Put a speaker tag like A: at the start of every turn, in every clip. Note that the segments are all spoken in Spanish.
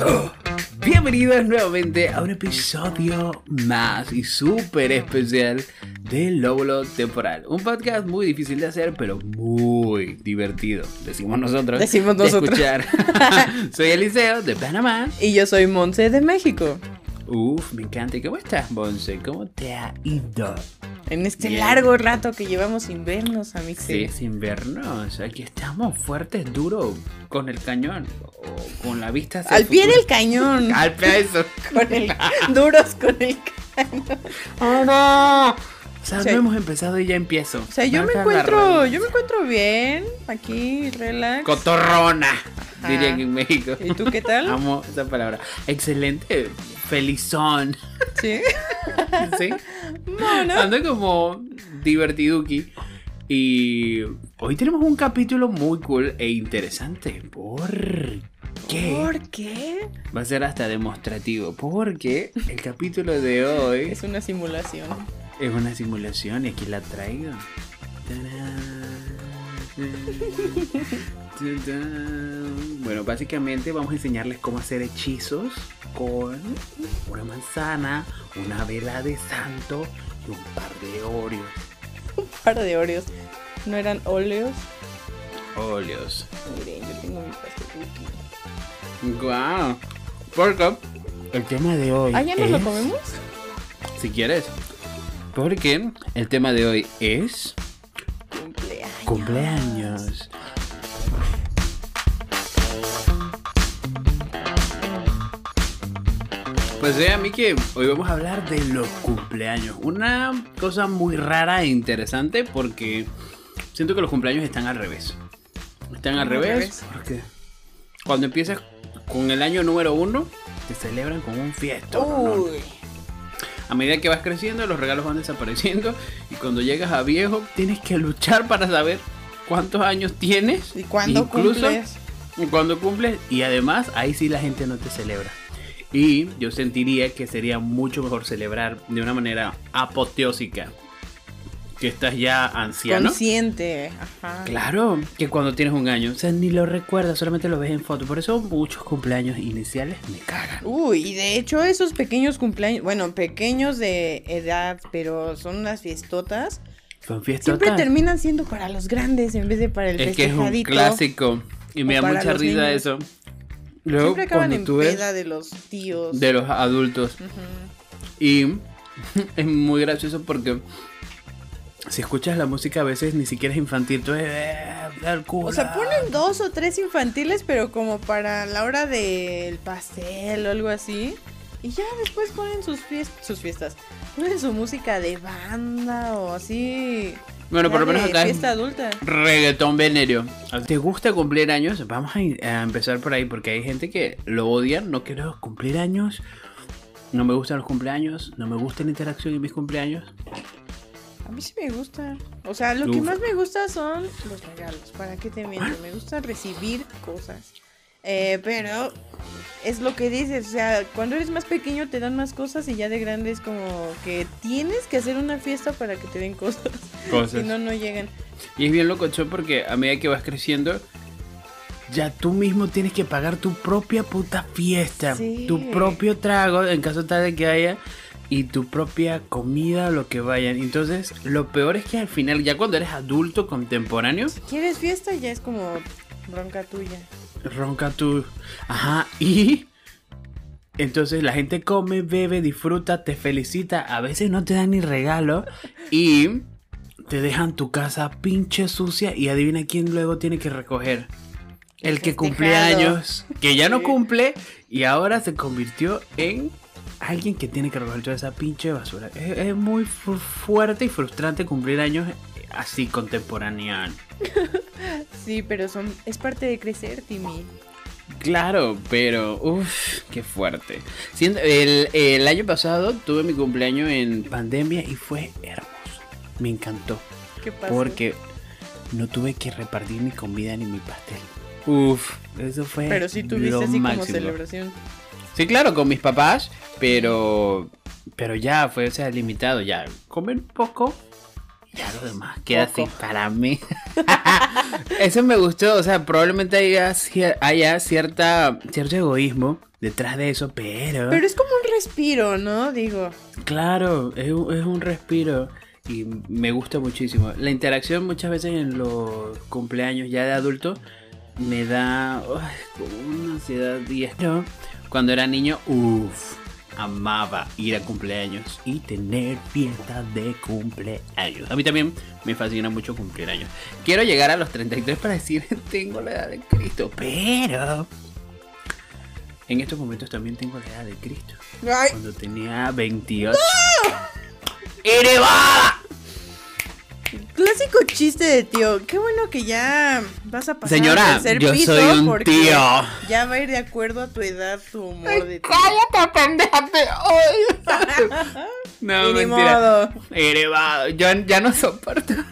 A: Bienvenidos nuevamente a un episodio más y súper especial de Lóbulo Temporal. Un podcast muy difícil de hacer, pero muy divertido. Decimos nosotros.
B: Decimos
A: de
B: nosotros.
A: escuchar. Soy Eliseo de Panamá.
B: Y yo soy Monse de México.
A: Uf, me encanta. ¿Y cómo estás, Bonse? ¿Cómo te ha ido?
B: En este
A: Bien.
B: largo rato que llevamos sin vernos, a mí
A: Sí, sin vernos. Aquí estamos fuertes, duros, con el cañón. O con la vista hacia
B: Al
A: el
B: pie del cañón.
A: Al pie eso.
B: Con el, duros con el cañón.
A: ¡Oh, no! O sea, no hemos empezado y ya empiezo.
B: O sea, yo me
A: Marca
B: encuentro, yo me encuentro bien, aquí, relax.
A: Cotorrona,
B: Ajá.
A: diría que en México.
B: ¿Y tú qué tal?
A: Amo esa palabra. Excelente. Felizón.
B: Sí.
A: ¿Sí?
B: No, no.
A: Ando como divertiduki. Y hoy tenemos un capítulo muy cool e interesante. ¿Por qué?
B: ¿Por qué?
A: Va a ser hasta demostrativo. Porque el capítulo de hoy
B: Es una simulación.
A: es una simulación y aquí la traigo. Tarán. Bueno, básicamente vamos a enseñarles cómo hacer hechizos con una manzana, una vela de santo y un par de Oreos.
B: Un par de Oreos. ¿No eran óleos?
A: Óleos.
B: Miren, yo tengo mi pastel cookie.
A: Guau. Porque el tema de hoy.
B: Ah, ¿ya nos lo comemos?
A: Si quieres. Porque el tema de hoy es
B: Cumpleaños.
A: Pues eh, a mí que hoy vamos a hablar de los cumpleaños. Una cosa muy rara e interesante porque siento que los cumpleaños están al revés. Están al revés,
B: revés.
A: porque cuando empiezas con el año número uno, te celebran con un fiesto.
B: Uy.
A: A medida que vas creciendo, los regalos van desapareciendo. Y cuando llegas a viejo, tienes que luchar para saber cuántos años tienes.
B: ¿Y cuándo
A: Incluso
B: cumples?
A: Cuando cumples. Y además, ahí sí la gente no te celebra. Y yo sentiría que sería mucho mejor celebrar de una manera apoteósica. Que estás ya anciano.
B: Consciente. Ajá.
A: Claro, que cuando tienes un año. O sea, ni lo recuerdas, solamente lo ves en foto. Por eso muchos cumpleaños iniciales me cagan.
B: Uy, y de hecho esos pequeños cumpleaños, bueno, pequeños de edad, pero son unas fiestotas,
A: Son fiestas.
B: siempre terminan siendo para los grandes en vez de para el
A: Es que es un clásico. Y me da mucha risa
B: niños.
A: eso. Luego,
B: Siempre acaban en peda de los tíos.
A: de los adultos.
B: Ujú.
A: Y es muy gracioso porque si escuchas la música a veces ni siquiera es infantil. Tú eh, el culo.
B: O sea, ponen dos o tres infantiles, pero como para la hora del pastel o algo así. Y ya después ponen sus, fies- sus fiestas. Ponen su música de banda o así.
A: Bueno,
B: ya
A: por lo menos
B: de
A: acá es
B: adulta.
A: reggaetón venerio. ¿Te gusta cumplir años? Vamos a empezar por ahí porque hay gente que lo odian. No quiero cumplir años. No me gustan los cumpleaños. No me gusta la interacción en mis cumpleaños.
B: A mí sí me gusta. O sea, lo que
A: Uf.
B: más me gusta son los regalos. ¿Para qué te miento? Me gusta recibir cosas. Eh, pero es lo que dices. O sea, cuando eres más pequeño te dan más cosas y ya de grande es como que tienes que hacer una fiesta para que te den cosas.
A: Cosas.
B: Si no, no llegan.
A: Y es bien locochón porque a medida que vas creciendo, ya tú mismo tienes que pagar tu propia puta fiesta,
B: Sí.
A: tu propio trago, en caso tal de que haya, y tu propia comida, lo que vayan. Entonces, lo peor es que al final, ya cuando eres adulto contemporáneo,
B: ¿Quieres fiesta? Ya es como bronca tuya.
A: ronca tu. Ajá, y. Entonces la gente come, bebe, disfruta, te felicita. A veces no te dan ni regalo. Y te dejan tu casa pinche sucia. Y adivina quién luego tiene que recoger. El que cumple años. Que ya no cumple. Y ahora se convirtió en alguien que tiene que recoger toda esa pinche basura. Es, es muy fu- fuerte y frustrante cumplir años así contemporáneo.
B: Sí, pero son es parte de crecer, Timmy.
A: Claro, pero uff, qué fuerte. El, el año pasado tuve mi cumpleaños en pandemia y fue hermoso. Me encantó.
B: ¿Qué pasa?
A: Porque no tuve que repartir ni comida ni mi pastel. Uff, eso fue.
B: Pero sí tuviste
A: lo
B: así como celebración.
A: Sí, claro, con mis papás, pero. Pero ya fue, o sea, limitado. Ya, comer poco Ya lo demás queda así para mí. Eso me gustó, o sea, probablemente haya, haya cierta, cierto egoísmo detrás de eso, pero...
B: Pero es como un respiro, ¿no? Digo.
A: Claro, es un, es un respiro y me gusta muchísimo. La interacción muchas veces en los cumpleaños ya de adulto me da como una ansiedad y cuando era niño, uff, amaba ir a cumpleaños y tener fiestas de cumpleaños. A mí también me fascina mucho cumplir años. Quiero llegar a los 33 para decir tengo la edad de Cristo, pero en estos momentos también tengo la edad de Cristo. Cuando tenía 28. ¡Elevada!
B: Clásico chiste de tío. Qué bueno que ya vas a pasar
A: Señora,
B: al tercer
A: yo
B: piso
A: soy un
B: porque
A: tío.
B: Ya va a ir de acuerdo a tu edad, tu humor de tío.
A: ¡Cállate, pendeja! No,
B: Y ni modo.
A: Elevado. Yo ya no soporto.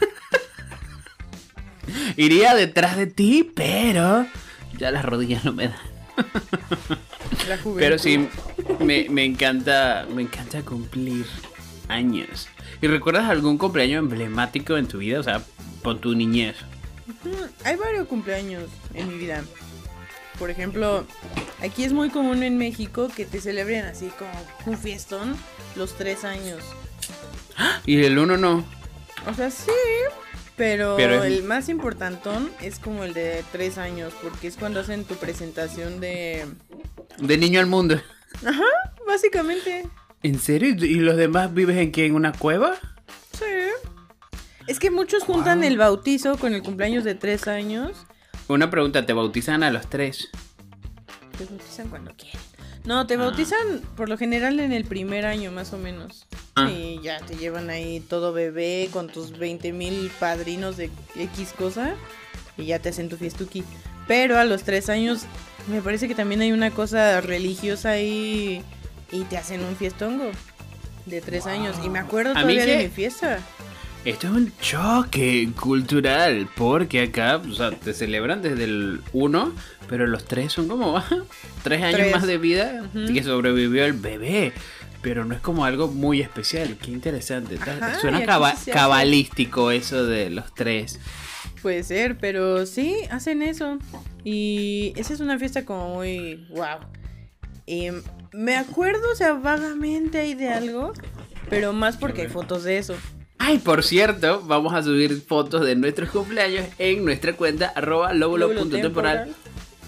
A: Iría detrás de ti, pero ya las rodillas no me dan.
B: La.
A: Pero sí, me, me encanta, me encanta cumplir años. ¿Y recuerdas algún cumpleaños emblemático en tu vida? O sea, con tu niñez.
B: Hay varios cumpleaños en mi vida. Por ejemplo, aquí es muy común en México que te celebren así como un fiestón los tres años.
A: Y el uno no.
B: O sea, sí, pero,
A: Pero es-
B: el más importantón es como el de tres años, porque es cuando hacen tu presentación de...
A: De niño al mundo.
B: Ajá, básicamente.
A: ¿En serio? ¿Y los demás vives en qué? ¿En una cueva?
B: Sí. Es que muchos juntan
A: Wow.
B: el bautizo con el cumpleaños de tres años.
A: Una pregunta, ¿te bautizan a los tres?
B: Te bautizan cuando quieren. No, te
A: Ah.
B: bautizan por lo general en el primer año, más o menos.
A: Ah.
B: Y ya te llevan ahí todo bebé con tus 20 mil padrinos de X cosa. Y ya te hacen tu fiestuki. Pero a los tres años, me parece que también hay una cosa religiosa ahí. Y te hacen un fiestongo. De tres
A: Wow.
B: años. Y me acuerdo todavía de mi fiesta.
A: Esto es un choque cultural, porque acá, o sea, te celebran desde el 1, pero los tres son como tres años
B: Tres.
A: más de vida
B: Ujú.
A: que sobrevivió el bebé. Pero no es como algo muy especial, qué interesante.
B: Ajá, y
A: Suena caba- cabalístico eso de los tres.
B: Puede ser, pero sí, hacen eso. Y esa es una fiesta como muy wow. Y me acuerdo, o sea, vagamente ahí de algo, pero más porque hay fotos de eso.
A: Ay, por cierto, vamos a subir fotos de nuestros cumpleaños en nuestra cuenta arroba lóbulo.temporal.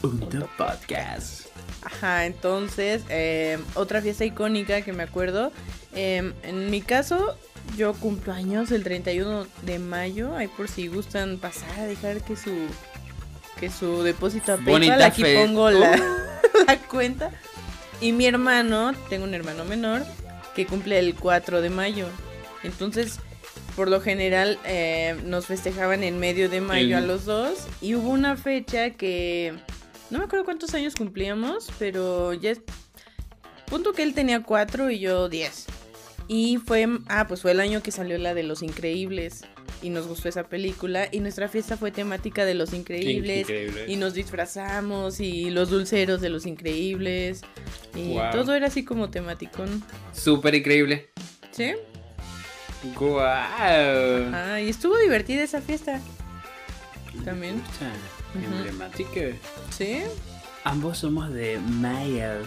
A: punto podcast.
B: Ajá, entonces, eh, otra fiesta icónica que me acuerdo. eh, en mi caso, yo cumplo años el 31 de mayo. Ahí por si gustan pasar a dejar que su que su depósito a PayPal. Aquí
A: fe-
B: pongo la,
A: Uh.
B: la cuenta. Y mi hermano, tengo un hermano menor que cumple el 4 de mayo. Entonces, por lo general, eh, nos festejaban en medio de mayo a los dos. Y hubo una fecha que no me acuerdo cuántos años cumplíamos, pero ya es. Punto que él tenía 4 y yo 10. Y fue. Ah, pues fue el año que salió la de Los Increíbles. Y nos gustó esa película. Y nuestra fiesta fue temática de Los Increíbles. Y nos disfrazamos y los dulceros de los increíbles. Y
A: Wow.
B: todo era así como tematicón.
A: Súper increíble.
B: ¿Sí?
A: Guau.
B: Ah, y estuvo divertida esa fiesta. También.
A: Emblemático.
B: ¿Sí?
A: Ambos somos de mayo.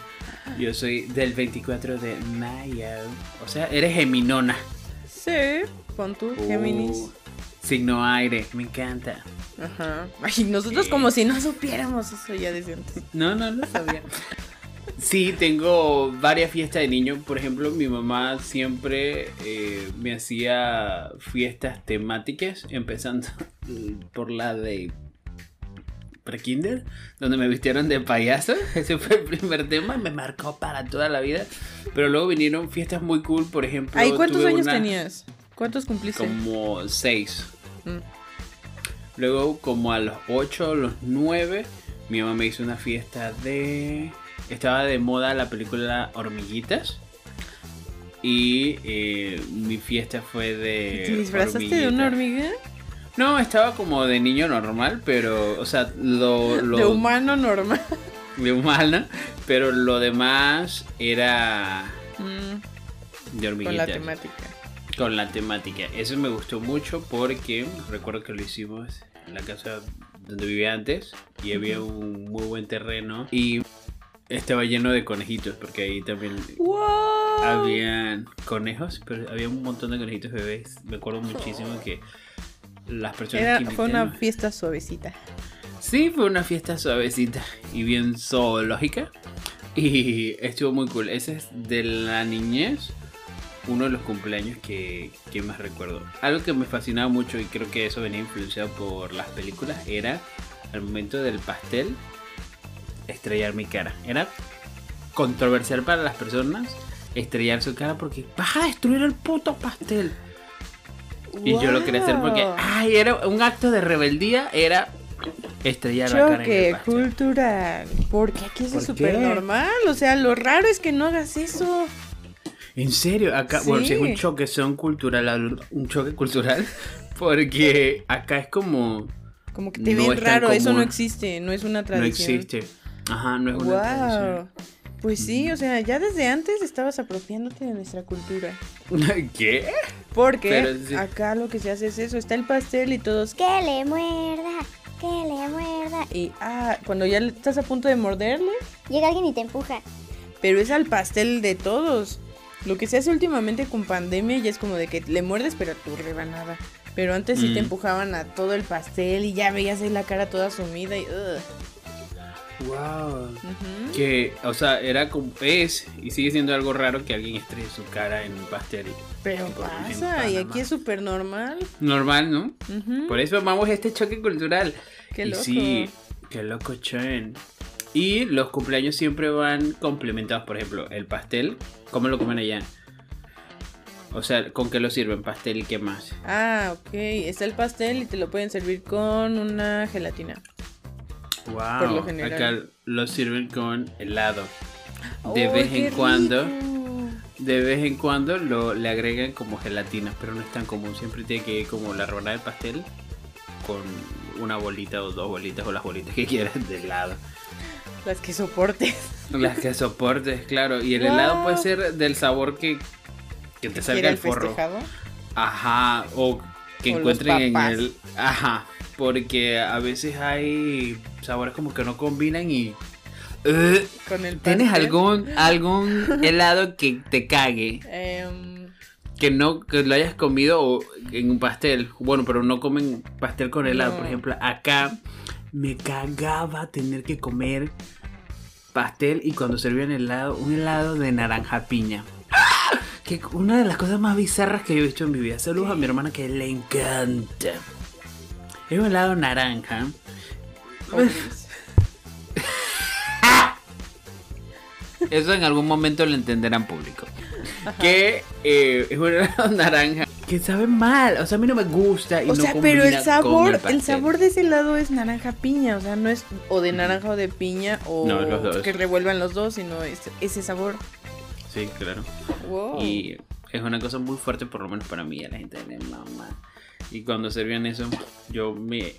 A: Yo soy del 24 de mayo. O sea, eres geminona.
B: Sí. Pon tú, Géminis.
A: Uh, signo aire, me encanta.
B: Ajá. Ay, nosotros
A: Sí.
B: como si no supiéramos eso ya desde antes.
A: No, no, no sabía. Sí, tengo varias fiestas de niño. Por ejemplo, mi mamá siempre eh, me hacía fiestas temáticas, empezando por la de prekinder, donde me vistieron de payaso. Ese fue el primer tema, me marcó para toda la vida. Pero luego vinieron fiestas muy cool, por ejemplo.
B: Ay, ¿cuántos años
A: una
B: tenías? ¿Cuántos cumpliste?
A: Como seis.
B: Mm.
A: Luego, como a los 8 los 9, mi mamá me hizo una fiesta de... Estaba de moda la película Hormiguitas. Y eh, mi fiesta fue de...
B: ¿Te disfrazaste de una hormiga?
A: No, estaba como de niño normal, pero... O sea, lo... lo
B: De humano normal.
A: de humana, pero lo demás era
B: Mm,
A: de
B: con la
A: hormiguitas.
B: temática.
A: Con la temática. Eso me gustó mucho porque recuerdo que lo hicimos en la casa donde vivía antes y había un muy buen terreno y estaba lleno de conejitos porque ahí también
B: ¡Wow!
A: habían conejos, pero había un montón de conejitos bebés. Me acuerdo muchísimo que las personas
B: Era,
A: que
B: fue una fiesta suavecita.
A: Sí, fue una fiesta suavecita y bien zoológica. Y estuvo muy cool. Ese es de la niñez, uno de los cumpleaños que, que más recuerdo. Algo que me fascinaba mucho y creo que eso venía influenciado por las películas era al momento del pastel estrellar mi cara. Era controversial para las personas estrellar su cara porque vas a destruir el puto pastel. Y yo lo quería hacer porque, ay, era un acto de rebeldía, era estrellar la cara en el
B: Choque cultural. Porque aquí eso
A: ¿Por
B: es súper normal. O sea, lo raro es que no hagas eso.
A: En serio, acá, bueno, si es un choque son cultural, un choque cultural, porque acá es como
B: Como que te
A: No
B: ven
A: es tan
B: raro. Eso no existe. No es una
A: no
B: tradición.
A: existe. Ajá, no es una
B: Wow.
A: tradición.
B: Pues sí, o sea, ya desde antes estabas apropiándote de nuestra cultura.
A: ¿Qué?
B: Porque
A: sí.
B: acá lo que se hace es eso, está el pastel y todos
C: Que le muerda, que le muerda.
B: y ah, cuando ya estás a punto de morderle,
C: Llega alguien y te empuja.
B: pero es al pastel de todos. Lo que se hace últimamente con pandemia ya es como de que le muerdes pero a tu rebanada. Pero antes sí te
A: Mm.
B: empujaban a todo el pastel y ya veías ahí la cara toda sumida y ugh.
A: Wow.
B: Ujú.
A: Que, o sea, era como es y sigue siendo algo raro que alguien estrelle su cara en un pastel.
B: Pero pasa, y aquí es súper normal.
A: Normal, ¿no?
B: Ujú.
A: Por eso vamos a este choque cultural.
B: Qué
A: y
B: loco.
A: sí, qué loco, Chen. Y los cumpleaños siempre van complementados. Por ejemplo, el pastel, ¿cómo lo comen allá? O sea, ¿con qué lo sirven? Pastel y qué más.
B: Ah, ok. Está el pastel y te lo pueden servir con una gelatina.
A: Wow.
B: Por lo general.
A: Acá lo sirven con helado. De
B: ¡Ay,
A: vez en cuando, de vez en cuando lo, le agregan como gelatina, pero no es tan común. Siempre tiene que ir como la rebanada del pastel con una bolita o dos bolitas o las bolitas que quieras de helado.
B: Las que soportes.
A: Las que soportes, claro. Y el
B: Wow.
A: helado puede ser del sabor que, que te salga
B: ¿Quiere
A: el forro.
B: festejado?
A: Ajá. O que
B: O
A: encuentren en el. Ajá. Porque a veces hay sabores como que no combinan y. Eh,
B: Con el
A: ¿Tienes algún, algún helado que te cague?
B: Em,
A: Que no, que lo hayas comido o en un pastel. Bueno, pero no comen pastel con helado.
B: No.
A: Por ejemplo, acá me cagaba tener que comer pastel y cuando servían helado, un helado de naranja piña. ¡Ah! Que una de las cosas más bizarras que yo he visto en mi vida. Saludos a mi hermana que le encanta. Es un helado naranja. Eso en algún momento lo entenderán público. Que eh, es un helado naranja. Que sabe mal. O sea, a mí no me gusta. Y
B: o
A: no
B: sea, pero el sabor, el, sabor de ese helado es naranja piña, o sea, no es o de naranja o de piña o
A: No, los dos.
B: que revuelvan los dos, sino es- ese sabor.
A: Sí, claro.
B: Wow.
A: Y es una cosa muy fuerte, por lo menos para mí, a la gente de mi mamá. Y cuando servían eso, yo me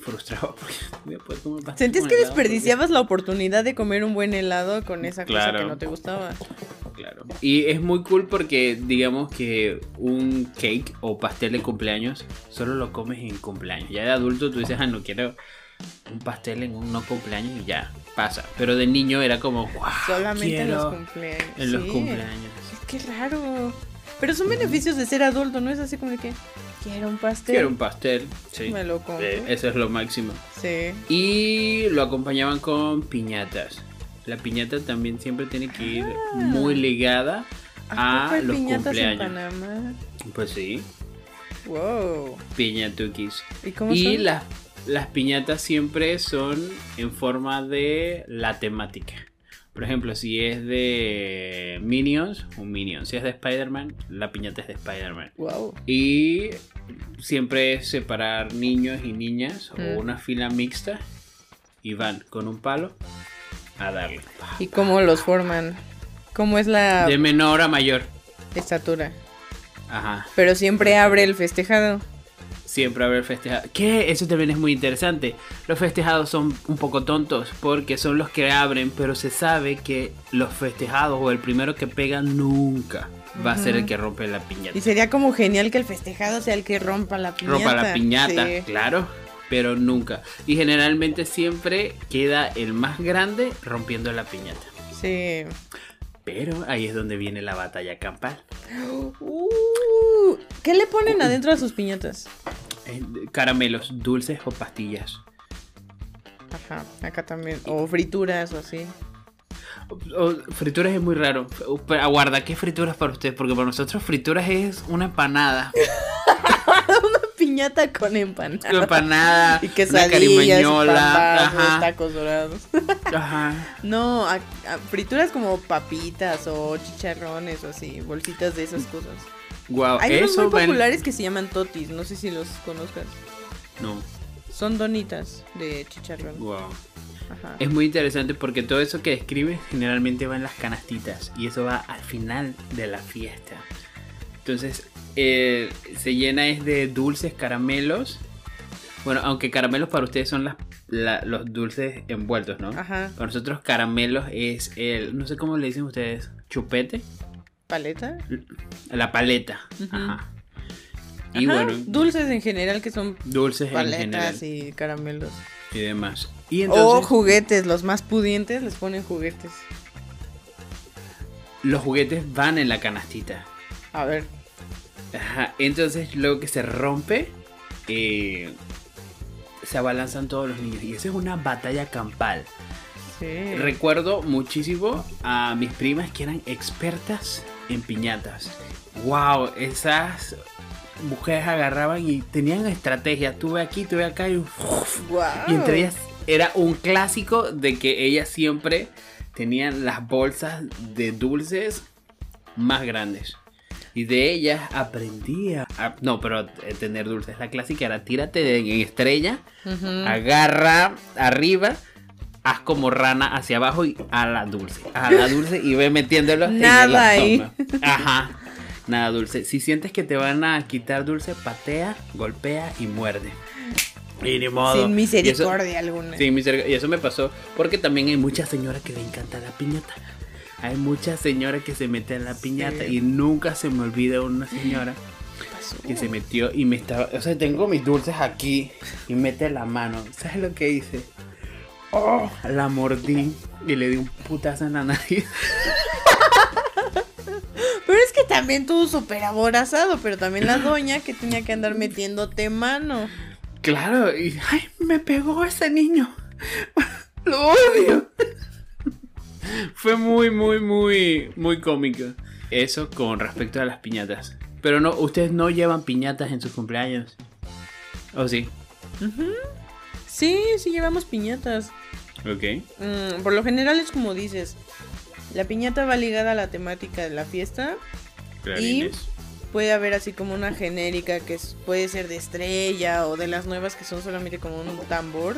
A: frustraba porque no voy a poder comer pastel
B: ¿Sentías
A: con
B: que
A: helado,
B: desperdiciabas la oportunidad de comer un buen helado con esa cosa
A: Claro.
B: que no te gustaba?
A: porque- Claro. Y es muy cool porque, digamos que un cake o pastel de cumpleaños solo lo comes en cumpleaños. Ya de adulto tú dices, ah, no quiero un pastel en un no cumpleaños y ya pasa. Pero de niño era como, wow,
B: Solamente en los cumpleaños.
A: en los cumpleaños.
B: Es que raro. Pero son beneficios de ser adulto, ¿no? Es así como que quiero un pastel.
A: Quiero un pastel, sí.
B: Me lo compro.
A: Eh, eso es lo máximo.
B: Sí.
A: Y lo acompañaban con piñatas. La piñata también siempre tiene que ir
B: Ah.
A: muy ligada
B: ¿A
A: a los
B: piñatas en
A: cumpleaños.
B: Panamá?
A: Pues sí,
B: Wow.
C: piñatukis.
B: ¿Y cómo
A: Y
B: son?
A: las, las piñatas siempre son en forma de la temática. Por ejemplo, si es de Minions, un Minion. Si es de Spider-Man, la piñata es de Spider-Man.
B: Wow.
A: Y siempre es separar niños y niñas
B: Mm.
A: o una fila mixta y van con un palo a darle.
B: ¿Y cómo los forman? ¿Cómo es la
A: De menor a mayor.
B: estatura?
A: Ajá.
B: Pero siempre abre el festejado.
A: Siempre haber festejado. Que eso también es muy interesante. Los festejados son un poco tontos porque son los que abren, pero se sabe que los festejados o el primero que pega nunca va a ser el que rompe la piñata.
B: Y sería como genial que el festejado sea el que rompa la piñata.
A: Rompa la piñata,
B: Sí.
A: claro, pero nunca. Y generalmente siempre queda el más grande rompiendo la piñata.
B: Sí.
A: Pero ahí es donde viene la batalla campal.
B: Uh, ¿Qué le ponen adentro a sus piñatas?
A: Eh, Caramelos, dulces o pastillas.
B: Ajá, acá también. O frituras o así.
A: O- frituras es muy raro. Aguarda, ¿qué frituras para ustedes? Porque para nosotros frituras es una empanada.
B: Una piñata con empanada.
A: Una empanada,
B: Y
A: una
B: quesadillas, pambazos,
A: Ajá,
B: tacos dorados.
A: ajá.
B: No, a- a- frituras como papitas o chicharrones o así, bolsitas de esas cosas.
A: Wow,
B: Hay unos muy populares que se llaman totis, no sé si los conozcas.
A: No,
B: Son donitas de chicharrón.
A: wow.
B: Ajá.
A: Es muy interesante porque todo eso que describes generalmente va en las canastitas y eso va al final de la fiesta. Entonces, eh, se llena es de dulces, caramelos. Bueno, aunque caramelos para ustedes son las, la- los dulces envueltos, ¿no?
B: Ajá.
A: Para nosotros caramelos es el, no sé cómo le dicen ustedes, chupete,
B: ¿Paleta?
A: la paleta. Ajá. Y
B: Ajá,
A: bueno,
B: Dulces en general que son
A: dulces en general
B: paletas y caramelos.
A: y demás. Y
B: O juguetes, los más pudientes les ponen juguetes.
A: los juguetes van en la canastita.
B: A ver.
A: Ajá, entonces luego que se rompe, eh, se abalanzan todos los niños. Y esa es una batalla campal.
B: Sí.
A: Recuerdo muchísimo a mis primas que eran expertas en piñatas. Wow, esas mujeres agarraban y tenían estrategia. Tuve aquí, tuve acá y,
B: Guau.
A: y entre ellas era un clásico de que ellas siempre tenían las bolsas de dulces más grandes. Y de ellas aprendía. a- no, pero eh, tener dulces. La clásica era tírate de, en estrella, agarra arriba, haz como rana hacia abajo y a la dulce. A la dulce y ve metiéndolo en el
B: Nada ahí.
A: Ajá. Nada dulce. Si sientes que te van a quitar dulce, patea, golpea y muerde. Y ni modo.
B: Sin
A: Y eso-
B: misericordia alguna.
A: Sí, misericordia. Y eso me pasó porque también hay muchas señoras que le encanta la piñata. Hay muchas señoras que se meten en la piñata
B: Sí.
A: y nunca se me olvida una señora que se metió y me estaba, o sea, tengo mis dulces aquí y mete la mano. ¿Sabes lo que hice? Oh, la mordí y le di un putazo en la nariz.
B: Pero es que también tú súper aborazado, pero también la doña que tenía que andar metiéndote mano.
A: Claro, y ay, me pegó ese niño. Lo odio. Fue muy, muy, muy, muy cómico. Eso con respecto a las piñatas. Pero no, ustedes no llevan piñatas en sus cumpleaños. ¿O sí?
B: Sí, sí llevamos piñatas.
A: Ok.
B: Mm, por lo general es como dices. La piñata va ligada a la temática de la fiesta.
A: Clarines.
B: Puede haber así como una genérica que es- puede ser de estrella o de las nuevas que son solamente como un tambor.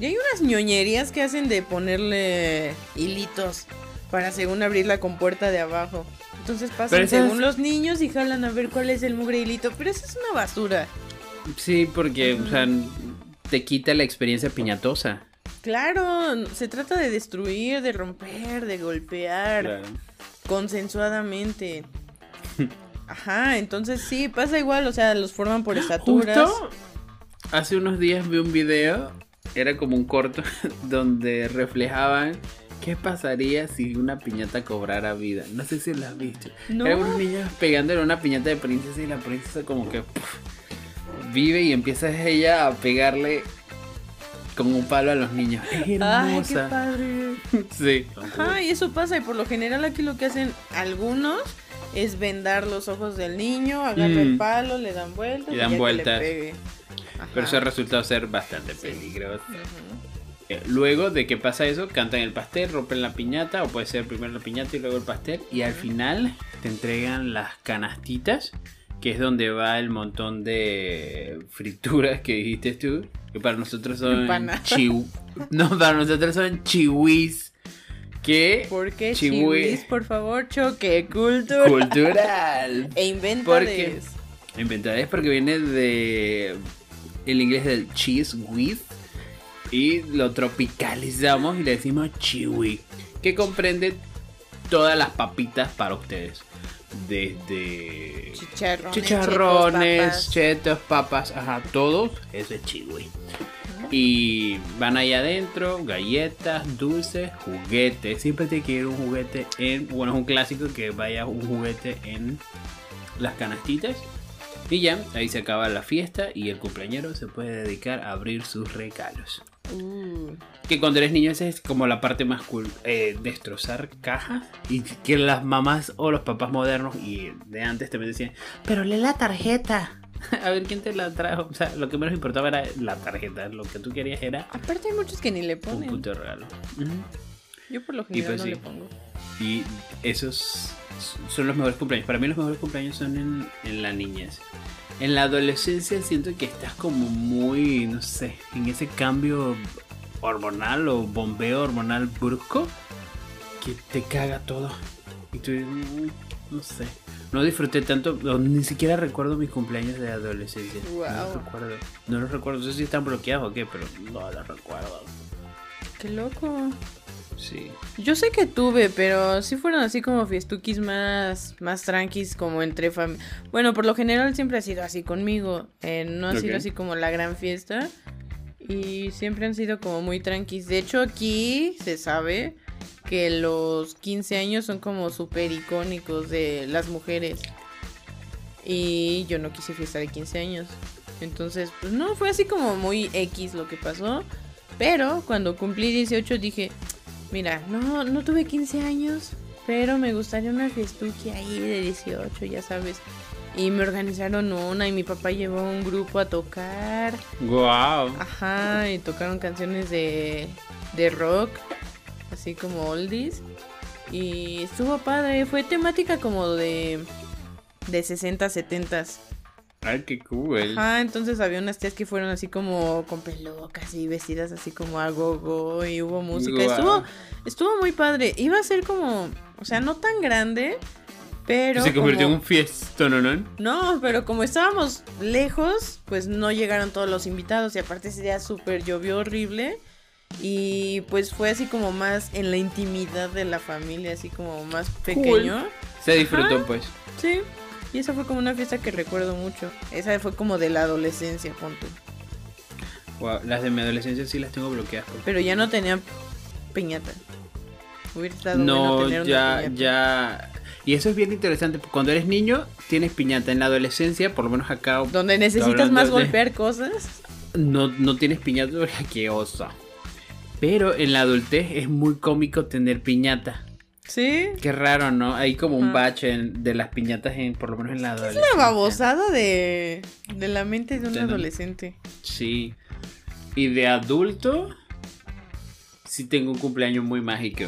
B: Y hay unas ñoñerías que hacen de ponerle hilitos para según abrir la compuerta de abajo. Entonces pasan
A: esas-
B: según los niños y jalan a ver cuál es el mugre hilito. Pero eso es una basura.
A: Sí, porque, o sea, te quita la experiencia piñatosa.
B: Claro, se trata de destruir, de romper, de golpear.
A: Claro.
B: consensuadamente. Ajá, entonces sí, pasa igual, o sea, los forman por estaturas.
A: Justo hace unos días vi un video, era como un corto, donde reflejaban qué pasaría si una piñata cobrara vida. No sé si lo has visto.
B: No.
A: Eran unos niños pegándole una piñata de princesa y la princesa como que puf, vive y empieza ella a pegarle con un palo a los niños. Es
B: Ay, qué
A: hermosa.
B: padre.
A: sí.
B: Ajá, y eso pasa, y por lo general aquí lo que hacen algunos es vendar los ojos del niño, agarran el
A: Mm.
B: palo, le dan vueltas
A: Y
B: y
A: dan
B: que le pegue.
A: Pero eso ha resultado ser bastante peligroso. Eh, Luego de que pasa eso, cantan el pastel, rompen la piñata, o puede ser primero la piñata y luego el pastel. Y al final te entregan las canastitas, que es donde va el montón de frituras que dijiste tú, que para nosotros son chiu... No, para nosotros son chiwis. Que
B: ¿Por qué
A: Chihui.
B: chihuis? Por favor, choque cultura.
A: cultural.
B: E inventa
A: Porque Inventada es porque viene de el inglés del cheese with y lo tropicalizamos y le decimos chiwi, que comprende todas las papitas para ustedes. Desde
B: Chicharrones.
A: chicharrones,
B: chetos,
A: chetos, papas, ajá, todos, eso es. Y van ahí adentro, galletas, dulces, juguetes. Siempre te quiero un juguete en. Bueno, es un clásico que vaya un juguete en las canastitas. Y ya, ahí se acaba la fiesta y el cumpleañero se puede dedicar a abrir sus regalos. Que cuando eres niño esa es como la parte más cool, eh, destrozar cajas y que las mamás o los papás modernos y de antes también decían, pero lee la tarjeta. A ver quién te la trajo. O sea, lo que menos importaba era la tarjeta. Lo que tú querías era
B: aparte hay muchos que ni le
A: un
B: ponen.
A: puto regalo.
B: Yo por lo general
A: pues
B: no
A: sí.
B: le pongo.
A: Y esos son los mejores cumpleaños. Para mí los mejores cumpleaños son en, en la niñez. En la adolescencia siento que estás como muy, no sé, en ese cambio hormonal o bombeo hormonal brusco que te caga todo. Y tú, mm, no sé, no disfruté tanto, ni siquiera recuerdo mis cumpleaños de adolescencia. No los recuerdo. No los recuerdo, no sé si están bloqueados o qué, pero no los recuerdo.
B: Qué loco.
A: Sí.
B: Yo sé que tuve, pero sí fueron así como fiestuquis más, más tranquis, como entre familia. Bueno, por lo general siempre ha sido así conmigo. eh, no ha sido así como la gran fiesta. Y siempre han sido como muy tranquis. De hecho, aquí se sabe que los 15 años son como súper icónicos de las mujeres. Y yo no quise fiesta de 15 años. Entonces, pues no, fue así como muy X lo que pasó. Pero cuando cumplí 18 dije, mira, no, no tuve 15 años, pero me gustaría una fiestuki ahí de 18, ya sabes. Y me organizaron una y mi papá llevó un grupo a tocar.
A: Wow.
B: Ajá, y tocaron canciones de, de rock, así como oldies. Y estuvo padre, fue temática como de, de 60, 70.
A: Ay, qué cool.
B: Ajá, entonces había unas tías que fueron así como con pelucas y vestidas así como a gogo y hubo música. Estuvo, estuvo muy padre. Iba a ser como, o sea, no tan grande, pero...
A: Se convirtió en un fiestón, ¿no? no?
B: No, pero como estábamos lejos, pues no llegaron todos los invitados y aparte ese día súper llovió horrible. Y pues fue así como más en la intimidad de la familia, así como más pequeño.
A: Se disfrutó, pues.
B: Sí, y esa fue como una fiesta que recuerdo mucho. Esa fue como de la adolescencia, punto.
A: Wow, las de mi adolescencia sí las tengo bloqueadas.
B: Pero ya no tenía piñata. Hubiera estado bueno
A: No,
B: tener
A: ya, ya. Y eso es bien interesante. porque Cuando eres niño, tienes piñata. En la adolescencia, por lo menos acá,
B: Donde necesitas más
A: de-
B: golpear cosas.
A: no, no tienes piñata. Qué oso. Pero en la adultez es muy cómico tener piñata.
B: Sí.
A: Qué raro, ¿no? Hay como un bache en- de las piñatas, en, por lo menos en la adolescencia.
B: La babosada de, de la mente de un adolescente.
A: Sí. Y de adulto, sí tengo un cumpleaños muy mágico.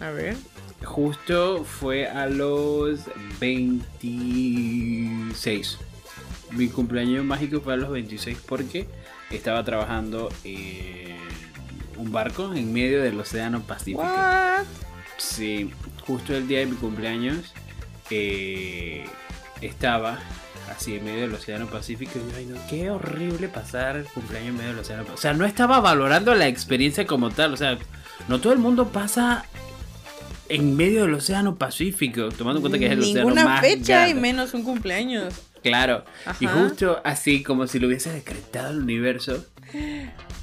B: A ver.
A: Justo fue a los 26. Mi cumpleaños mágico fue a los 26 porque estaba trabajando en un barco en medio del Océano Pacífico. Sí, justo el día de mi cumpleaños eh, estaba así en medio del Océano Pacífico. Y yo, ay, no, qué horrible pasar el cumpleaños en medio del Océano Pacífico. O sea, no estaba valorando la experiencia como tal. O sea, no todo el mundo pasa en medio del Océano Pacífico, tomando en cuenta que es el océano
B: Ninguna
A: más
B: fecha y menos un cumpleaños.
A: Claro. Y
B: Ajá.
A: justo así, como si lo hubiese decretado el universo,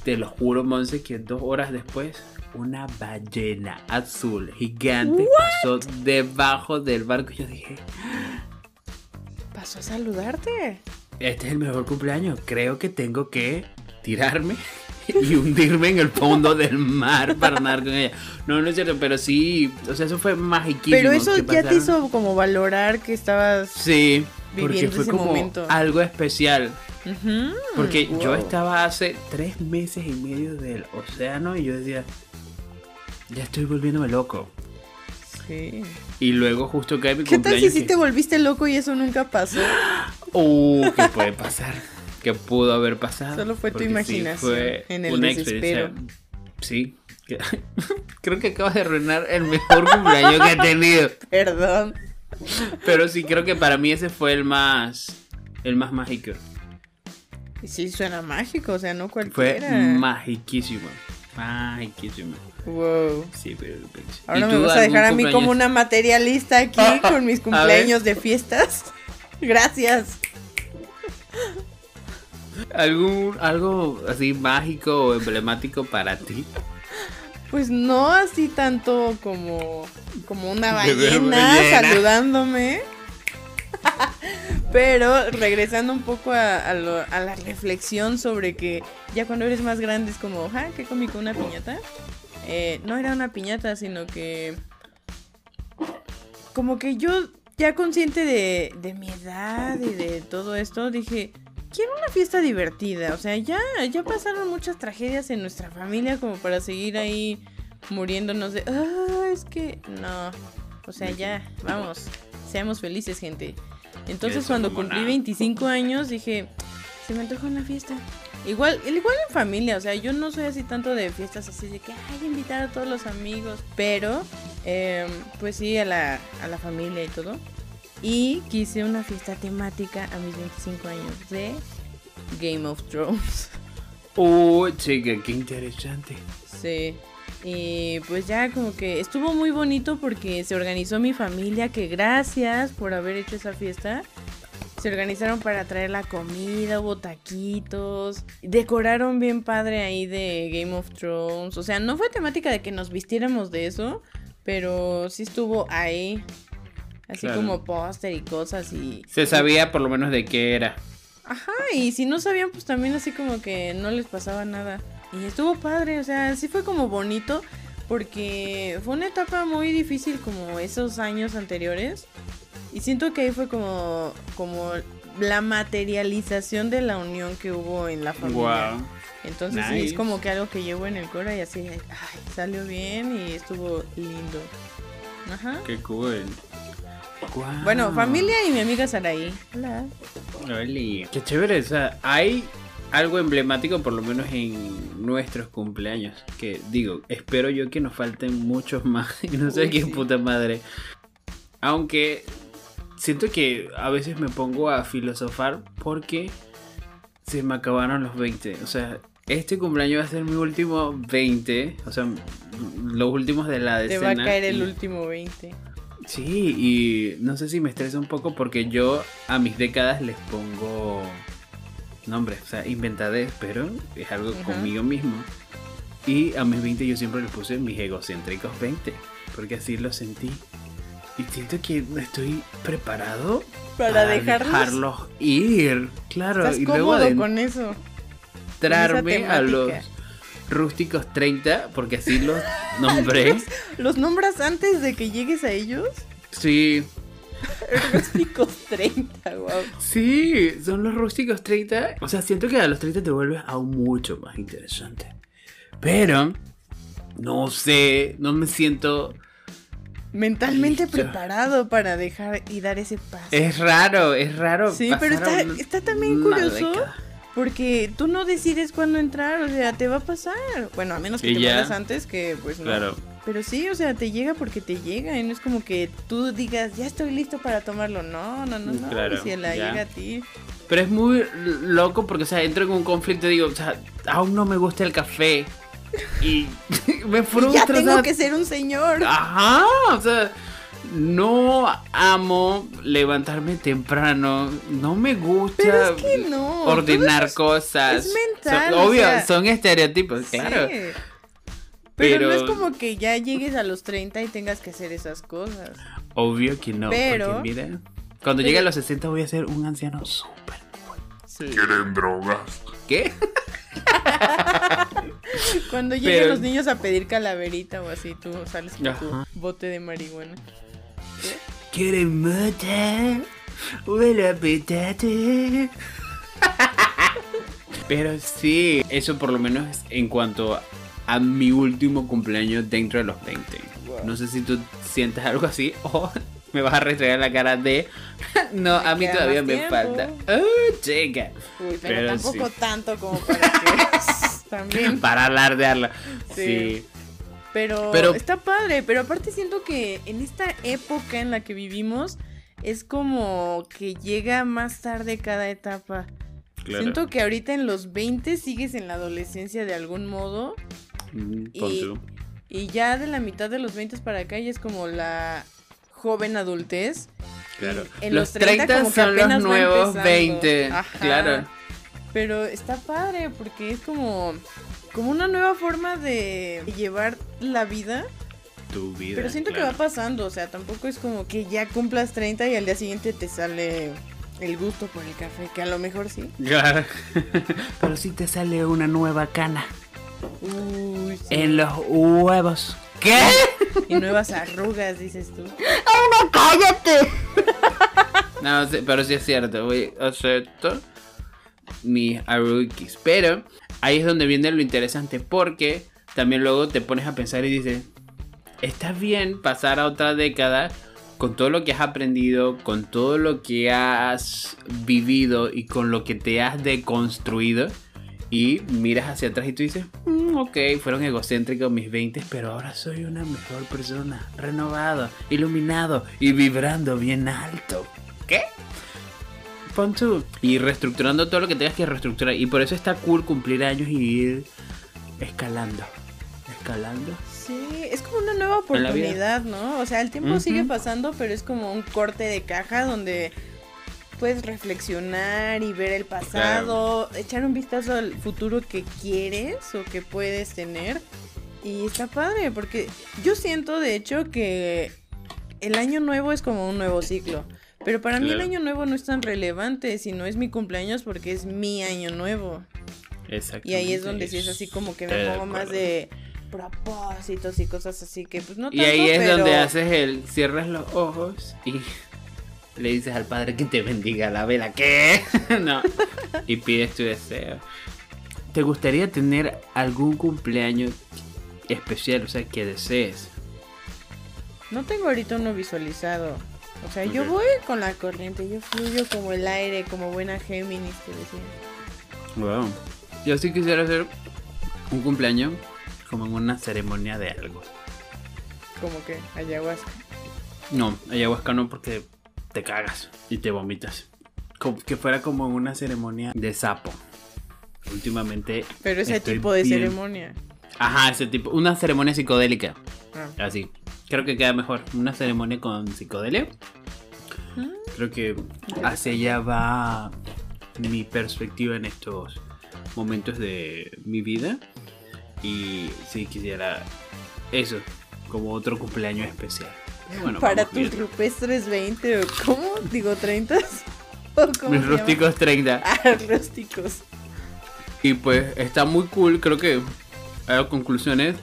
A: te lo juro, Monse, que dos horas después, una ballena azul gigante pasó debajo del barco. Y yo dije,
B: Pasó a saludarte.
A: este es el mejor cumpleaños. Creo que tengo que tirarme y hundirme en el fondo del mar para nadar con ella. No, no es cierto, pero sí, o sea, eso fue magiquísimo.
B: Pero eso ya te
A: pasaron-
B: hizo como valorar que estabas.
A: Sí, porque fue
B: ese
A: como
B: momento.
A: algo especial. Porque yo estaba hace tres meses y medio del océano y yo decía, ya estoy volviéndome loco.
B: Sí.
A: Y luego justo cae mi
B: ¿Qué tal si
A: cumpleaños.
B: sí
A: que-
B: te volviste loco y eso nunca pasó?
A: Uh, ¿qué puede pasar? ¿Qué pudo haber pasado?
B: Solo fue tu
A: Porque sí,
B: imaginación
A: fue
B: en el
A: una
B: desespero.
A: experiencia- Sí. Creo que acabas de arruinar el mejor cumpleaños que he tenido.
B: Perdón.
A: Pero sí, creo que para mí ese fue el más. El más mágico.
B: Y sí, suena mágico, o sea, no
A: Fue
B: cualquiera.
A: magiquísimo. Ay, qué chuma.
B: Wow.
A: Sí, pero... pero- ¿Y
B: Ahora me vas a dejar a mí como una materialista aquí con mis cumpleaños de fiestas. Gracias.
A: ¿Algún, algo así mágico o emblemático para ti?
B: Pues no así tanto como, como una ballena,
A: ballena.
B: saludándome. Pero regresando un poco a, la reflexión sobre que ya cuando eres más grande es como, ja, qué cómico una piñata. Eh, no era una piñata, sino que como que yo ya consciente de, de mi edad y de todo esto, dije, quiero una fiesta divertida. O sea, ya, ya pasaron muchas tragedias en nuestra familia como para seguir ahí muriéndonos de, ah, es que no. O sea, ya, vamos, seamos felices, gente. Entonces cuando cumplí
A: nada.
B: 25 años dije, se me antoja una fiesta. Igual, igual en familia, o sea, yo no soy así tanto de fiestas así de que hay invitar a todos los amigos, pero eh, pues sí, a la, a la familia y todo. Y quise una fiesta temática a mis 25 años de Game of Thrones.
A: Uy, chica, qué interesante.
B: Sí. Y pues ya como que estuvo muy bonito porque se organizó mi familia, que gracias por haber hecho esa fiesta. Se organizaron para traer la comida, hubo taquitos, decoraron bien padre ahí de Game of Thrones. O sea, no fue temática de que nos vistiéramos de eso, pero sí estuvo ahí. Así
A: Claro.
B: como póster y cosas y...
A: Se sabía por lo menos de qué era.
B: Ajá, y si no sabían, pues también así como que no les pasaba nada. Y estuvo padre, o sea, sí fue como bonito, porque fue una etapa muy difícil como esos años anteriores. Y siento que ahí fue como, como la materialización de la unión que hubo en la familia.
A: Wow.
B: Entonces sí, es como que algo que llevo en el cora y así, ay, salió bien y estuvo lindo. Ajá.
A: Qué cool. Guau.
B: Bueno, familia y mi amiga Saraí. Hola.
A: Oli, Qué chévere, o sea, hay algo emblemático por lo menos en nuestros cumpleaños. Que digo, espero yo que nos falten muchos más. Y no sé qué
B: sí.
A: puta madre. Aunque siento que a veces me pongo a filosofar porque se me acabaron los 20. O sea, este cumpleaños va a ser mi último 20. O sea, los últimos de la
B: Te
A: decena.
B: va a caer el
A: y-
B: último 20.
A: Sí, y no sé si me estresa un poco porque yo a mis décadas les pongo nombres, o sea, inventadez, pero es algo
B: Ajá.
A: conmigo mismo. Y a mis 20 yo siempre les puse mis egocéntricos 20, porque así lo sentí. Y siento que no estoy preparado
B: Para dejarlos.
A: dejarlos ir. Claro,
B: Estás
A: y luego
B: cómodo con eso.
A: adentrarme
B: esa
A: a los rústicos 30, porque así los nombré.
B: ¿Los nombras antes de que llegues a ellos?
A: Sí,
B: Rústicos 30, wow.
A: Sí, son los rústicos 30. O sea, siento que a los 30 te vuelves aún mucho más interesante. Pero, no sé, no me siento...
B: Mentalmente
A: Listo.
B: preparado para dejar y dar ese paso.
A: Es raro, es raro.
B: Sí,
A: pasar
B: pero está,
A: una-
B: está también curioso
A: década.
B: porque tú no decides cuándo entrar, o sea, te va a pasar. Bueno, a menos que
A: Y
B: te
A: ya.
B: mueras antes, que pues no.
A: Claro.
B: Pero sí, o sea, te llega porque te llega y no es como que tú digas, ya estoy listo para tomarlo. No, no, no, no.
A: Claro,
B: y si la
A: ya.
B: llega a ti.
A: Pero es muy loco porque, o sea, entro en un conflicto y digo, o sea, aún no me gusta el café. Y me frustra.
B: ya
A: o
B: tengo
A: sea,
B: que ser un señor.
A: Ajá, o sea, no amo levantarme temprano, no me gusta
B: Pero es que no.
A: ordenar cosas.
B: es mental,
A: Son-
B: o
A: obvio,
B: sea,
A: son estereotipos,
B: Sí.
A: claro.
B: Pero, no es como que ya llegues a los 30 y tengas que hacer esas cosas.
A: Obvio que no,
B: Pero-
A: porque mira, cuando
B: pero-
A: llegue a los 60 voy a ser un anciano súper.
B: Sí.
D: quieren drogas.
A: ¿Qué?
B: Cuando lleguen
A: Pero-
B: los niños a pedir calaverita o así, tú sales con tu bote de marihuana.
A: ¿Quieren mata? Huele a petate. Pero sí, eso por lo menos en cuanto a mi último cumpleaños dentro de los 20.
B: Wow.
A: No sé si tú sientes algo así o me vas a restregar la cara de... no, a mí todavía me falta. Oh, chica.
B: Uy, pero,
A: Pero
B: tampoco
A: sí.
B: tanto como para que también.
A: Para alardearla.
B: Sí.
A: Sí.
B: Pero,
A: Pero-
B: está padre, pero aparte siento que en esta época en la que vivimos es como que llega más tarde cada etapa.
A: Claro.
B: Siento que ahorita en los 20 sigues en la adolescencia de algún modo
A: Mm,
B: Y-. Y ya de la mitad de los 20 para acá ya es como la joven adultez.
A: Claro.
B: En
A: los
B: los 30
A: 30
B: como que
A: son los
B: apenas va
A: nuevos
B: empezando.
A: 20.
B: Ajá.
A: Claro.
B: Pero está padre porque es como, como una nueva forma de llevar la vida.
A: Tu vida.
B: Pero siento que va pasando. O sea, tampoco es como que ya cumplas 30 y al día siguiente te sale el gusto por el café. Que a lo mejor sí.
A: Claro. Pero si te sale una nueva cana
B: Uy, sí.
A: en los huevos. ¿Qué?
B: Y nuevas arrugas, dices tú.
C: ¡Cállate!
A: No, sí, pero sí es cierto, güey. Acepto mis arruguis. Pero ahí es donde viene lo interesante. Porque también luego te pones a pensar y dices: Está bien pasar a otra década con todo lo que has aprendido, con todo lo que has vivido y con lo que te has deconstruido. Y miras hacia atrás y tú dices, "Mm, ok, fueron egocéntricos mis 20, pero ahora soy una mejor persona, renovado, iluminado y vibrando bien alto. ¿Qué? Pon tú. Y reestructurando todo lo que tengas que reestructurar. Y por eso está cool cumplir años y ir escalando. Escalando.
B: Sí, es como una nueva oportunidad, ¿no? O sea, el tiempo sigue pasando, pero es como un corte de caja donde puedes reflexionar y ver el pasado, echar un vistazo al futuro que quieres o que puedes tener. Y está padre, porque yo siento de hecho que el año nuevo es como un nuevo ciclo. Pero para mí el
A: Claro.
B: año nuevo no es tan relevante, sino es mi cumpleaños porque es mi año nuevo.
A: Exacto.
B: Y ahí es donde sí es así como que me pongo más de propósitos y cosas así que pues no
A: Y
B: tanto,
A: ahí es
B: pero-
A: donde haces el. Cierras los ojos y le dices al padre que te bendiga la vela. ¿Qué? no. Y pides tu deseo. ¿Te gustaría tener algún cumpleaños especial? O sea, que desees.
B: No tengo ahorita uno visualizado. O sea, yo voy con la corriente, yo fluyo como el aire, como buena Géminis, te decía.
A: Wow. Yo sí quisiera hacer un cumpleaños como en una ceremonia de algo.
B: Como que ayahuasca.
A: No, ayahuasca no porque te cagas y te vomitas. Como que fuera como una ceremonia de sapo. Últimamente.
B: Pero ese tipo de
A: bien-
B: ceremonia.
A: Ajá, ese tipo. Una ceremonia psicodélica.
B: Ah.
A: Así. Creo que queda mejor. Una ceremonia con psicodelia.
B: Mm.
A: Creo que hacia allá va mi perspectiva en estos momentos de mi vida. Y sí quisiera eso, como otro cumpleaños especial. Bueno,
B: Para tus rupestres 20 o cómo, digo 30 o cómo
A: Mis rústicos 30.
B: Ah, rústicos.
A: Y pues está muy cool, creo que a conclusiones.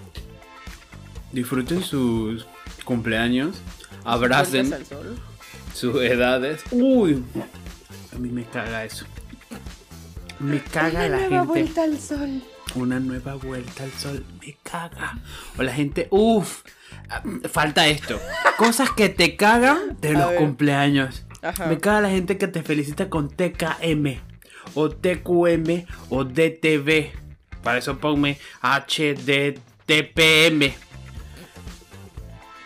A: Disfruten sus cumpleaños, abracen sus edades. Uy, a mí me caga eso. Me caga
B: Una
A: la
B: nueva
A: gente.
B: vuelta al sol.
A: Una nueva vuelta al sol. Me caga. O la gente, uff, falta esto. Cosas que te cagan de
B: A
A: los
B: ver.
A: cumpleaños.
B: Ajá.
A: Me caga la gente que te felicita con TKM o TQM o DTV. Para eso ponme HDTPM.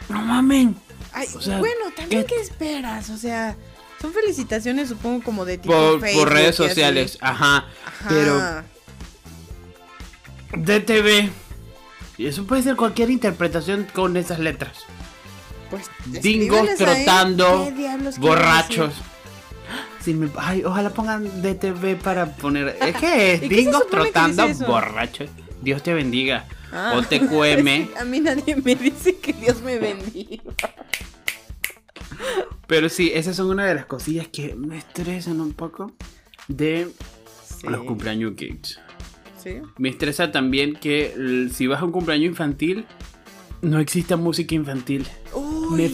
A: No mamen.
B: Ay,
A: O sea,
B: bueno, también
A: ¿qué-
B: qué esperas, o sea, son felicitaciones supongo como de tipo
A: Por,
B: Facebook
A: por redes
B: y así.
A: sociales. Ajá.
B: Ajá.
A: Pero DTV. Y eso puede ser cualquier interpretación con esas letras.
B: Pues
A: Dingos trotando,
B: ¿qué diablos quieren
A: borrachos. Sí, me- ay, ojalá pongan DTV para poner. ¿Es que es?
B: ¿Y qué se
A: Dingos
B: que
A: trotando, borrachos. Dios te bendiga.
B: Ah.
A: O TQM.
B: A mí nadie me dice que Dios me bendiga.
A: Pero sí, esas son una de las cosillas que me estresan un poco de
B: Sí.
A: los cumpleaños gays.
B: Sí.
A: Me estresa también que si vas a un cumpleaños infantil, no exista música infantil.
B: Uy,
A: Me,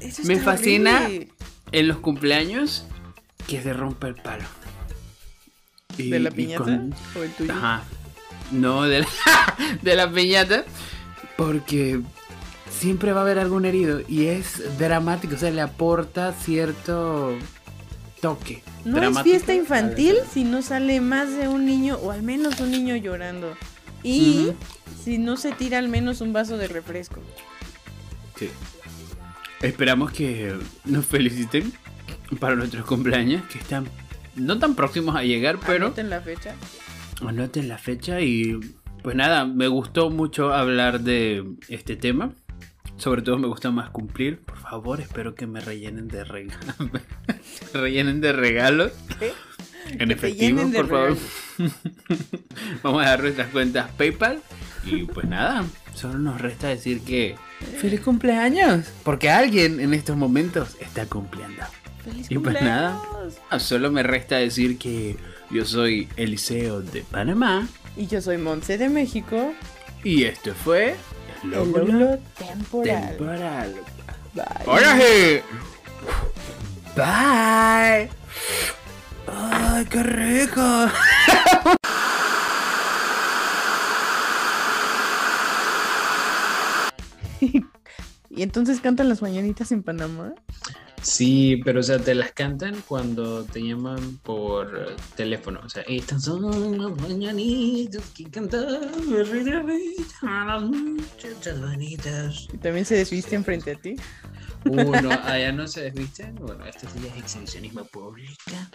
B: eso
A: me fascina
B: horrible.
A: en los cumpleaños que se rompe el palo. Y-
B: ¿De la piñata?
A: con-
B: ¿O el tuyo?
A: Ajá. No, de la, de la piñata. Porque siempre va a haber algún herido. Y es dramático. O sea, le aporta cierto toque.
B: No es fiesta infantil si no sale más de un niño o al menos un niño llorando. Y si no se tira al menos un vaso de refresco.
A: Sí. Esperamos que nos feliciten para nuestros cumpleaños. Que están no tan próximos a llegar, pero
B: Anoten la fecha.
A: anoten la fecha y
E: Pues nada, me gustó mucho hablar de este tema. Sobre todo me gusta más cumplir. Por favor, espero que me rellenen de regalos. rellenen de regalos.
B: ¿Qué?
E: En
B: Que
E: efectivo, por favor. Vamos a dar nuestras cuentas PayPal. Y pues nada, solo nos resta decir que feliz cumpleaños. Porque alguien en estos momentos está cumpliendo.
B: ¡Feliz
E: Y pues nada. Ah, Solo me resta decir que yo soy Eliseo de Panamá.
B: Y yo soy Monse de México.
E: Y esto fue el lóbulo
B: temporal.
E: temporal.
B: Bye.
E: ¡Hola, sí! Bye. ¡Ay, qué rico!
B: ¿Y entonces cantan las mañanitas en Panamá?
A: Sí, pero o sea, te las cantan cuando te llaman por teléfono. O sea, estas son las mañanitas que cantaba el rey David a las muchachas bonitas.
B: Y también se desvisten frente a ti.
A: Uno, allá no se desvisten. Bueno, esto sí es exhibicionismo pública.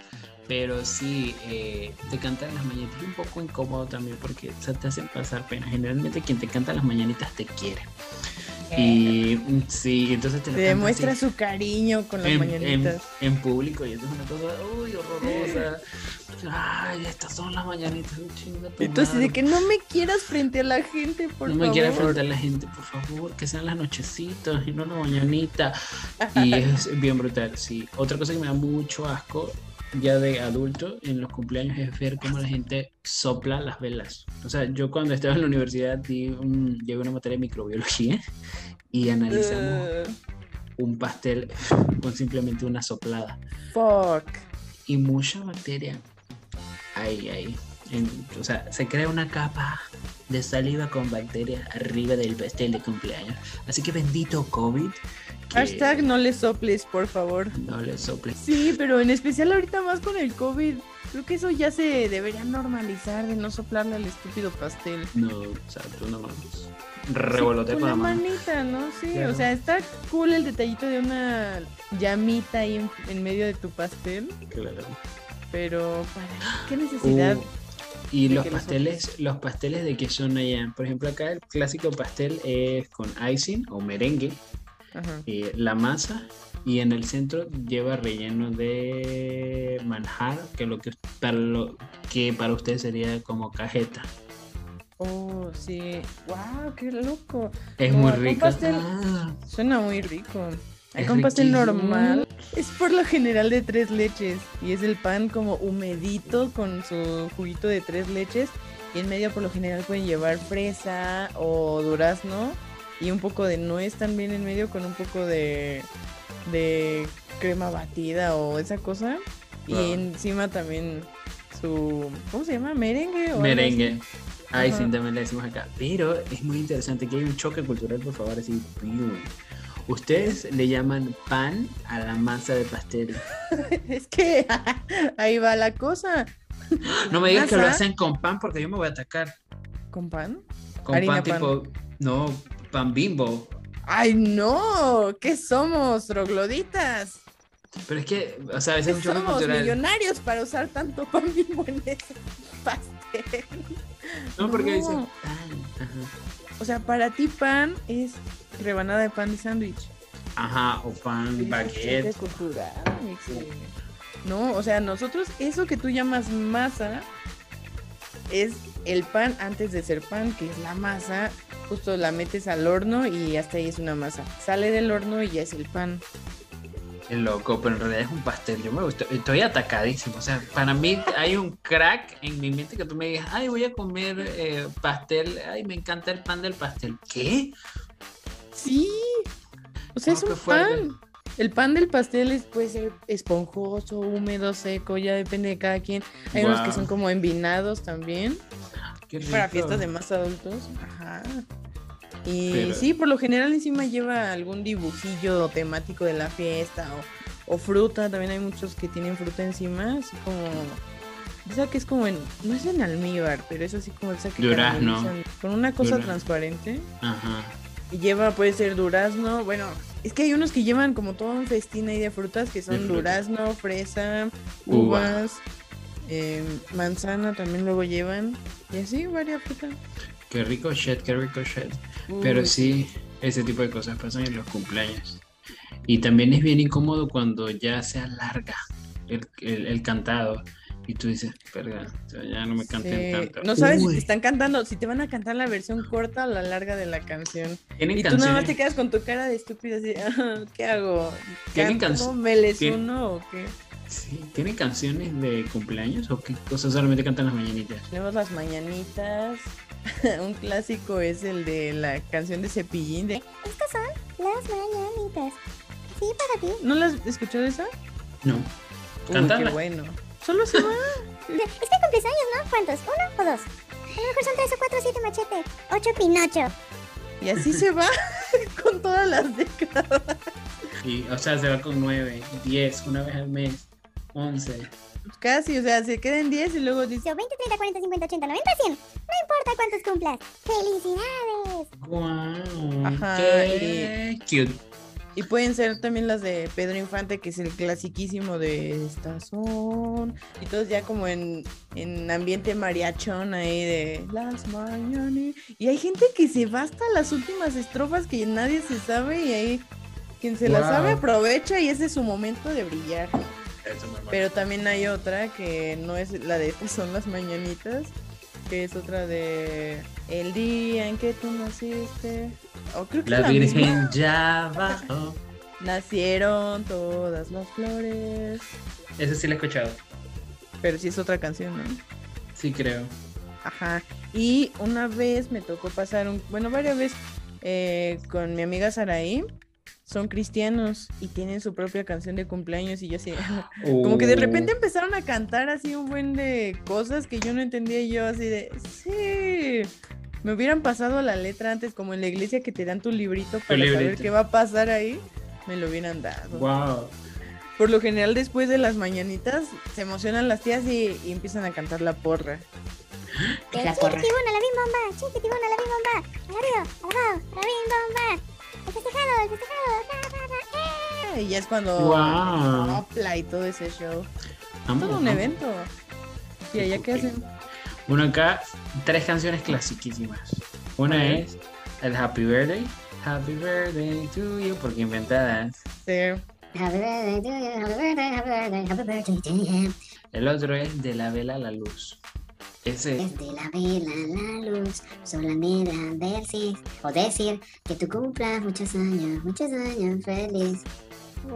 A: Pero sí, eh, te cantan las mañanitas un poco incómodo también porque o sea, te hacen pasar pena. Generalmente quien te canta las mañanitas te quiere. Y sí, entonces te
B: Te
A: lo
B: demuestra su cariño con las
A: en,
B: mañanitas.
A: en- en público y esto es una cosa uy horrorosa. Ay estas son las mañanitas chinga
B: Entonces, de que no me quieras frente a la gente, por
A: no
B: favor.
A: me quiera enfrentar la gente por favor que sean las nochecitas y no la mañanita. Y es bien brutal sí. Otra cosa que me da mucho asco ya de adulto en los cumpleaños es ver cómo la gente sopla las velas o sea yo cuando estaba en la universidad di un, llevé una materia de microbiología y analizamos
B: Uh,
A: un pastel con simplemente una soplada
B: fuck.
A: y mucha bacteria. Ahí, ahí. En- o sea, se crea una capa de saliva con bacterias arriba del pastel de cumpleaños. Así que bendito COVID.
B: Hashtag no le soples, por favor.
A: No le sople.
B: Sí, pero en especial ahorita más con el COVID. Creo que eso ya se debería normalizar de no soplarle al estúpido pastel.
A: No, o sea, tú no mames. Revolotea
B: Sí,
A: con la mano.
B: manita, ¿no? Sí,
A: Claro.
B: o sea, está cool el detallito de una llamita ahí en, en medio de tu pastel,
A: Claro.
B: pero ¿para qué necesidad?
A: Uh, y los pasteles, los pasteles de que son allá. Por ejemplo, acá el clásico pastel es con icing o merengue. Eh, la masa y en el centro lleva relleno de manjar que lo que para lo que para usted sería como cajeta
B: Oh, sí. Wow, qué loco.
A: es
B: Como
A: muy rico
B: pastel.
A: Ah,
B: Suena muy rico. Hay
A: Es
B: con pastel normal. Es por lo general de tres leches. Y es el pan como humedito con su juguito de tres leches. Y en medio por lo general pueden llevar fresa o durazno. Y un poco de nuez también en medio con un poco de, de crema batida o esa cosa. Y encima también su... ¿Cómo se llama? ¿Merengue? o
A: merengue
B: así?
A: icing también le decimos acá pero es muy interesante que hay un choque cultural por favor así ustedes le llaman pan a la masa de pastel
B: Es que ahí va la cosa.
A: no me digas que lo hacen con pan porque yo me voy a atacar
B: ¿Con pan?
A: con
B: Harina
A: pan
B: pan.
A: tipo no pan bimbo
B: ¡Ay, no! ¿Qué somos? ¿Trogloditas?
A: pero es que o sea a veces
B: ¿Qué
A: es un choque
B: somos?
A: cultural
B: Millonarios para usar tanto pan bimbo en ese pastel.
A: No, porque
B: No.
A: dicen pan. Ajá.
B: O sea, para ti pan es rebanada de pan de sándwich.
A: Ajá, o pan baguette.
B: cultural. No, o sea, nosotros, eso que tú llamas masa, es el pan antes de ser pan, que es la masa. Justo la metes al horno y hasta ahí es una masa. Sale del horno y ya es el pan.
A: Qué loco, pero en realidad es un pastel. Yo me gusta, estoy atacadísimo. O sea, para mí hay un crack en mi mente que tú me digas, ay, voy a comer eh, pastel. Ay, me encanta el pan del pastel. ¿Qué?
B: Sí. O sea, es un pan. El pan del pastel es, puede ser esponjoso, húmedo, seco, ya depende de cada quien. Hay unos que son como envinados también.
A: Qué
B: Para fiestas de más adultos. Ajá. Y
A: Pero-
B: sí, por lo general encima lleva algún dibujillo temático de la fiesta o, o fruta. También hay muchos que tienen fruta encima, así como... Esa que es como en... No es en almíbar, pero es así como esa que
A: Durazno.
B: Con una cosa
A: Durazno.
B: transparente.
A: Ajá.
B: Y lleva, puede ser durazno. Bueno, es que hay unos que llevan como todo un festín ahí de frutas que son durazno, fresa,
A: Uva.
B: Eh, manzana también luego llevan. Y así, varias frutas.
A: Qué rico shit, qué rico shit. Pero
B: Uy,
A: sí, ese tipo de cosas pasan en los cumpleaños. Y también es bien incómodo cuando ya se alarga el, el- el cantado. Y tú dices, sea, ya no me canten
B: Sí,
A: tanto.
B: No sabes si te están cantando, si te van a cantar la versión corta o la larga de la canción.
A: tienen
B: Y tú nada más te quedas con tu cara de estúpida así, "Ah, ¿qué hago?
A: Tienen
B: ¿Canto?
A: canc-
B: ¿Me les
A: tien-
B: uno o qué?
A: Sí, ¿Tienen canciones de cumpleaños o qué cosas solamente cantan las mañanitas?
B: Tenemos las mañanitas. Un clásico es el de la canción de Cepillín. De...
C: Estas son las mañanitas. Sí, para ti.
B: ¿No las has escuchado esa?
A: No.
B: Uy, qué bueno. Solo se va.
C: Es que cumples años, ¿no? ¿Cuántos? ¿Uno o dos? A lo mejor son tres o cuatro, siete machete. Ocho Pinocho.
B: Y así se va con todas las décadas.
A: Y, o sea, se va con 9, 10, una vez al mes, 11.
B: Casi, o sea, se quedan 10 y luego dice,
C: Yo 20, 30, 40, 50, 80, 90, 100. No importa cuántos cumplas. ¡Felicidades!
A: ¡Guau!
B: Ajá,
A: ¡Qué cute!
B: Y pueden ser también las de Pedro Infante, que es el clasiquísimo de Estas son. Y todos ya como en, en ambiente mariachón ahí de las mañanas. Y hay gente que se va hasta las últimas estrofas que nadie se sabe y ahí quien se
A: Wow.
B: sabe aprovecha y ese es su momento de brillar. Pero también hay otra que no es la de estas son las mañanitas, que es otra de El día en que tú naciste. O creo que es
A: La
B: misma.
A: Virgen ya bajó.
B: Nacieron todas las flores.
A: Ese sí lo he escuchado.
B: Pero sí es otra canción, ¿no?
A: Sí, creo.
B: Ajá. Y una vez me tocó pasar un, bueno, varias veces eh, con mi amiga Saraí. Son cristianos y tienen su propia canción de cumpleaños y yo así, como que de
A: Uh.
B: repente empezaron a cantar así un buen de cosas que yo no entendía y yo así de, sí, me hubieran pasado la letra antes como en la iglesia que te dan tu librito para saber qué va a pasar ahí, me lo hubieran dado.
A: Wow.
B: Por lo general después de las mañanitas se emocionan las tías y, y empiezan a cantar la porra.
A: La porra.
C: chiquitibuna, la bim bomba. Chiquitibuna, la bim bomba. Arriba, abajo, la bim bomba. El festejado, el festejado. eh.
B: Y ya es cuando
A: Wow.
B: sopla y todo ese show.
A: Amo,
B: Todo un
A: amo.
B: evento. Y allá qué hacen.
A: Bueno, acá tres canciones clasiquísimas. Una
B: ver.
A: es el Happy Birthday. Happy Birthday to you, porque inventadas.
B: Sí.
C: Happy birthday to you, happy birthday, happy birthday, happy birthday to you.
A: El otro es de la vela a la luz. Ese
C: Desde la vela la luz, solo anhela decir o decir que tú cumplas muchos años, muchos años feliz.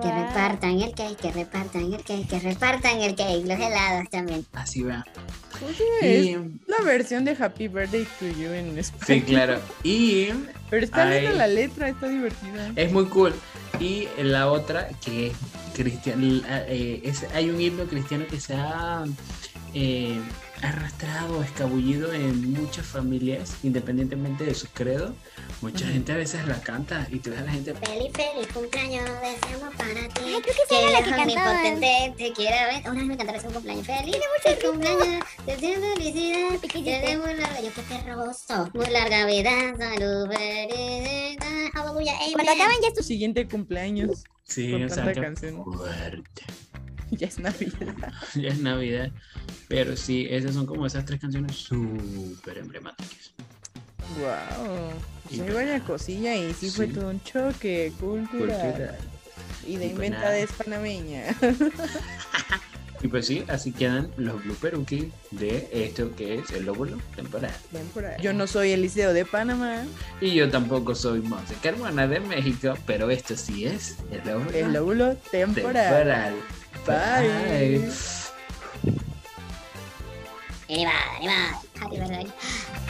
C: Que
B: Guau.
C: repartan el cake, que repartan el cake, que repartan el cake, los helados también.
A: así va. Y,
B: la versión de Happy Birthday to You en español.
A: sí, claro. Y
B: Pero está linda
A: Ay.
B: la letra, está divertida.
A: es muy cool. Y la otra que es cristian, eh, es- hay un himno cristiano que se ha eh, arrastrado, escabullido en muchas familias, independientemente de su credo. Mucha
B: Ujú.
A: gente a veces la canta y tú ves a la gente
C: Feliz, feliz cumpleaños, deseamos para ti.
F: Ay, creo que esa era la que
C: Dios
F: cantaban.
C: omnipotente te quiera ver. Una vez me cantaron un cumpleaños feliz. Feliz cumpleaños, deseo felicidad. Te muy larga, yo que perroso. Muy larga vida, salud, felicidad. Aleluya,
F: Cuando
C: amen.
F: acaban ya es
B: Tu siguiente cumpleaños.
A: Sí,
B: Con
A: o sea,
B: tanta
A: qué
B: canción.
A: fuerte.
B: Ya es Navidad.
A: Ya es Navidad. Pero sí, esas son como esas tres canciones súper emblemáticas.
B: Wow.
A: Y
B: Pues hay
A: pues
B: vaya
A: nada.
B: cosilla y sí, fue todo un choque cultural.
A: Cultural.
B: Y de
A: Y pues
B: inventades panameña.
A: Y pues sí, así quedan los blooperuki de esto que es el lóbulo temporal.
B: Yo no soy Eliseo de Panamá.
A: Y yo tampoco soy Monse Carmona de México, pero esto sí es el lóbulo
B: El lóbulo temporal.
A: temporal.
B: Bye.
C: Arriba, arriba. Happy birthday.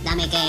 C: Dame que.